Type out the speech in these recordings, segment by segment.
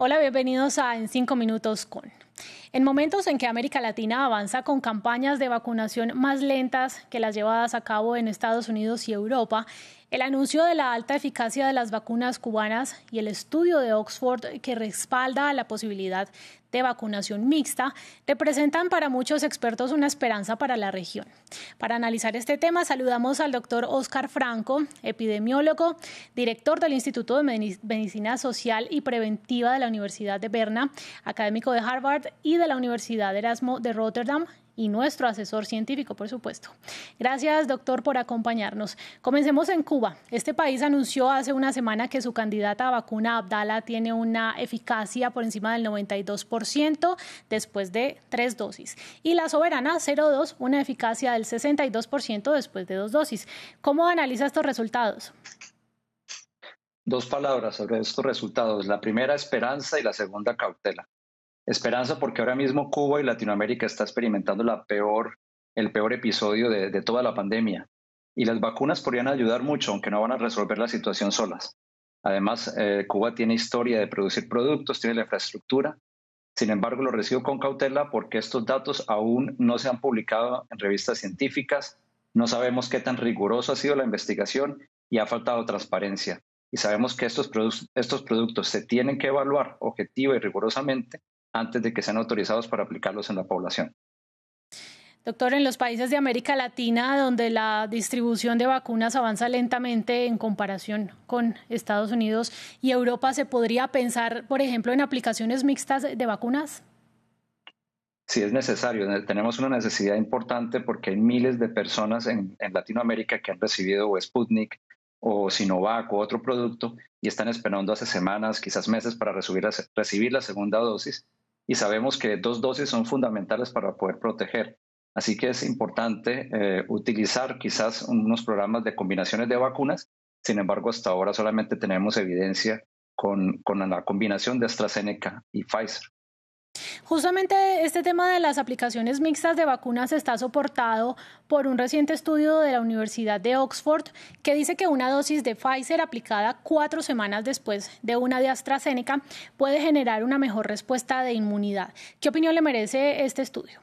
Hola, bienvenidos a En 5 Minutos con. En momentos en que América Latina avanza con campañas de vacunación más lentas que las llevadas a cabo en Estados Unidos y Europa, el anuncio de la alta eficacia de las vacunas cubanas y el estudio de Oxford que respalda la posibilidad de vacunación mixta representan para muchos expertos una esperanza para la región. Para analizar este tema saludamos al doctor Oscar Franco, epidemiólogo, director del Instituto de Medicina Social y Preventiva de la Universidad de Berna, académico de Harvard y de la Universidad Erasmo de Rotterdam y nuestro asesor científico, por supuesto. Gracias, doctor, por acompañarnos. Comencemos en Cuba. Este país anunció hace una semana que su candidata a vacuna Abdala tiene una eficacia por encima del 92% después de tres dosis. Y la soberana 02, una eficacia del 62% después de dos dosis. ¿Cómo analiza estos resultados? Dos palabras sobre estos resultados. La primera, esperanza y la segunda, cautela. Esperanza porque ahora mismo Cuba y Latinoamérica está experimentando la peor, el peor episodio de, toda la pandemia y las vacunas podrían ayudar mucho, aunque no van a resolver la situación solas. Además, eh, Cuba tiene historia de producir productos, tiene la infraestructura. Sin embargo, lo recibo con cautela porque estos datos aún no se han publicado en revistas científicas, no sabemos qué tan riguroso ha sido la investigación y ha faltado transparencia. Y sabemos que estos, estos productos se tienen que evaluar objetiva y rigurosamente antes de que sean autorizados para aplicarlos en la población. Doctor, en los países de América Latina, donde la distribución de vacunas avanza lentamente en comparación con Estados Unidos y Europa, ¿se podría pensar, por ejemplo, en aplicaciones mixtas de vacunas? Sí, es necesario. Tenemos una necesidad importante porque hay miles de personas en, Latinoamérica que han recibido Sputnik o Sinovac o otro producto y están esperando hace semanas, quizás meses, para recibir la segunda dosis y sabemos que dos dosis son fundamentales para poder proteger. Así que es importante eh, utilizar quizás unos programas de combinaciones de vacunas. Sin embargo, hasta ahora solamente tenemos evidencia con, con la combinación de AstraZeneca y Pfizer. Justamente este tema de las aplicaciones mixtas de vacunas está soportado por un reciente estudio de la Universidad de Oxford que dice que una dosis de Pfizer aplicada cuatro semanas después de una de AstraZeneca puede generar una mejor respuesta de inmunidad. ¿Qué opinión le merece este estudio?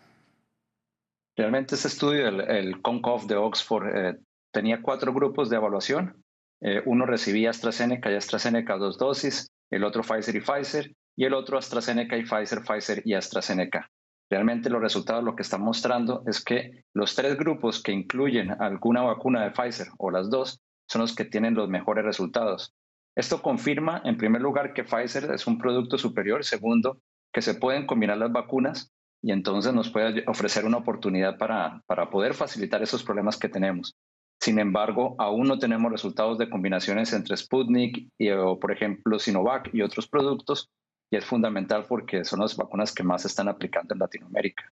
Realmente este estudio, el, el CONCOF de Oxford, eh, tenía cuatro grupos de evaluación. Eh, uno recibía AstraZeneca y AstraZeneca dos dosis, el otro Pfizer y Pfizer, y el otro AstraZeneca y Pfizer, Pfizer y AstraZeneca. Realmente los resultados lo que están mostrando es que los tres grupos que incluyen alguna vacuna de Pfizer o las dos son los que tienen los mejores resultados. Esto confirma, en primer lugar, que Pfizer es un producto superior, segundo, que se pueden combinar las vacunas y entonces nos puede ofrecer una oportunidad para, para poder facilitar esos problemas que tenemos. Sin embargo, aún no tenemos resultados de combinaciones entre Sputnik y, o, por ejemplo, Sinovac y otros productos y es fundamental porque son las vacunas que más se están aplicando en Latinoamérica.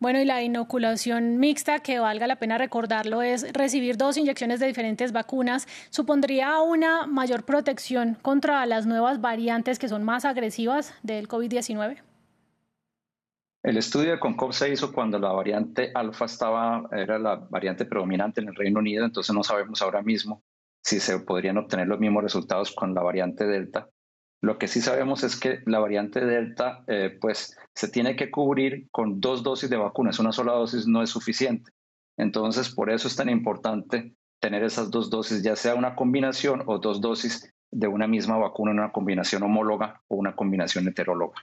Bueno, y la inoculación mixta, que valga la pena recordarlo, es recibir dos inyecciones de diferentes vacunas, supondría una mayor protección contra las nuevas variantes que son más agresivas del COVID-19. El estudio de CONCOP se hizo cuando la variante alfa estaba, era la variante predominante en el Reino Unido, entonces no sabemos ahora mismo si se podrían obtener los mismos resultados con la variante delta. Lo que sí sabemos es que la variante Delta, eh, pues se tiene que cubrir con dos dosis de vacunas. Una sola dosis no es suficiente. Entonces, por eso es tan importante tener esas dos dosis, ya sea una combinación o dos dosis de una misma vacuna, una combinación homóloga o una combinación heteróloga.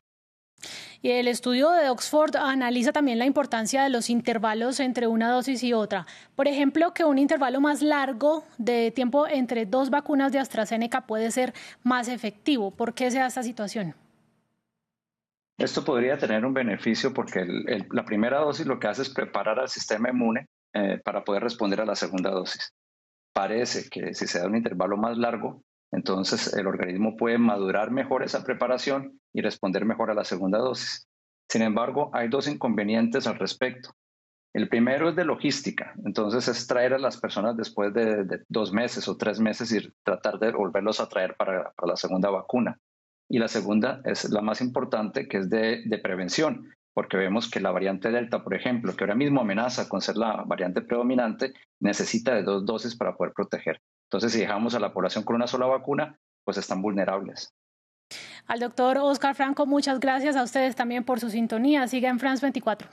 Y el estudio de Oxford analiza también la importancia de los intervalos entre una dosis y otra. Por ejemplo, que un intervalo más largo de tiempo entre dos vacunas de AstraZeneca puede ser más efectivo. ¿Por qué se da esta situación? Esto podría tener un beneficio porque la primera dosis lo que hace es preparar al sistema inmune eh, para poder responder a la segunda dosis. Parece que si se da un intervalo más largo, entonces el organismo puede madurar mejor esa preparación y responder mejor a la segunda dosis. Sin embargo, hay dos inconvenientes al respecto. El primero es de logística, entonces es traer a las personas después de, dos meses o tres meses y tratar de volverlos a traer para, la segunda vacuna. Y la segunda es la más importante, que es de, de prevención, porque vemos que la variante Delta, por ejemplo, que ahora mismo amenaza con ser la variante predominante, necesita de dos dosis para poder proteger. Entonces, si dejamos a la población con una sola vacuna, pues están vulnerables. Al doctor Oscar Franco, muchas gracias a ustedes también por su sintonía. Siga en France 24.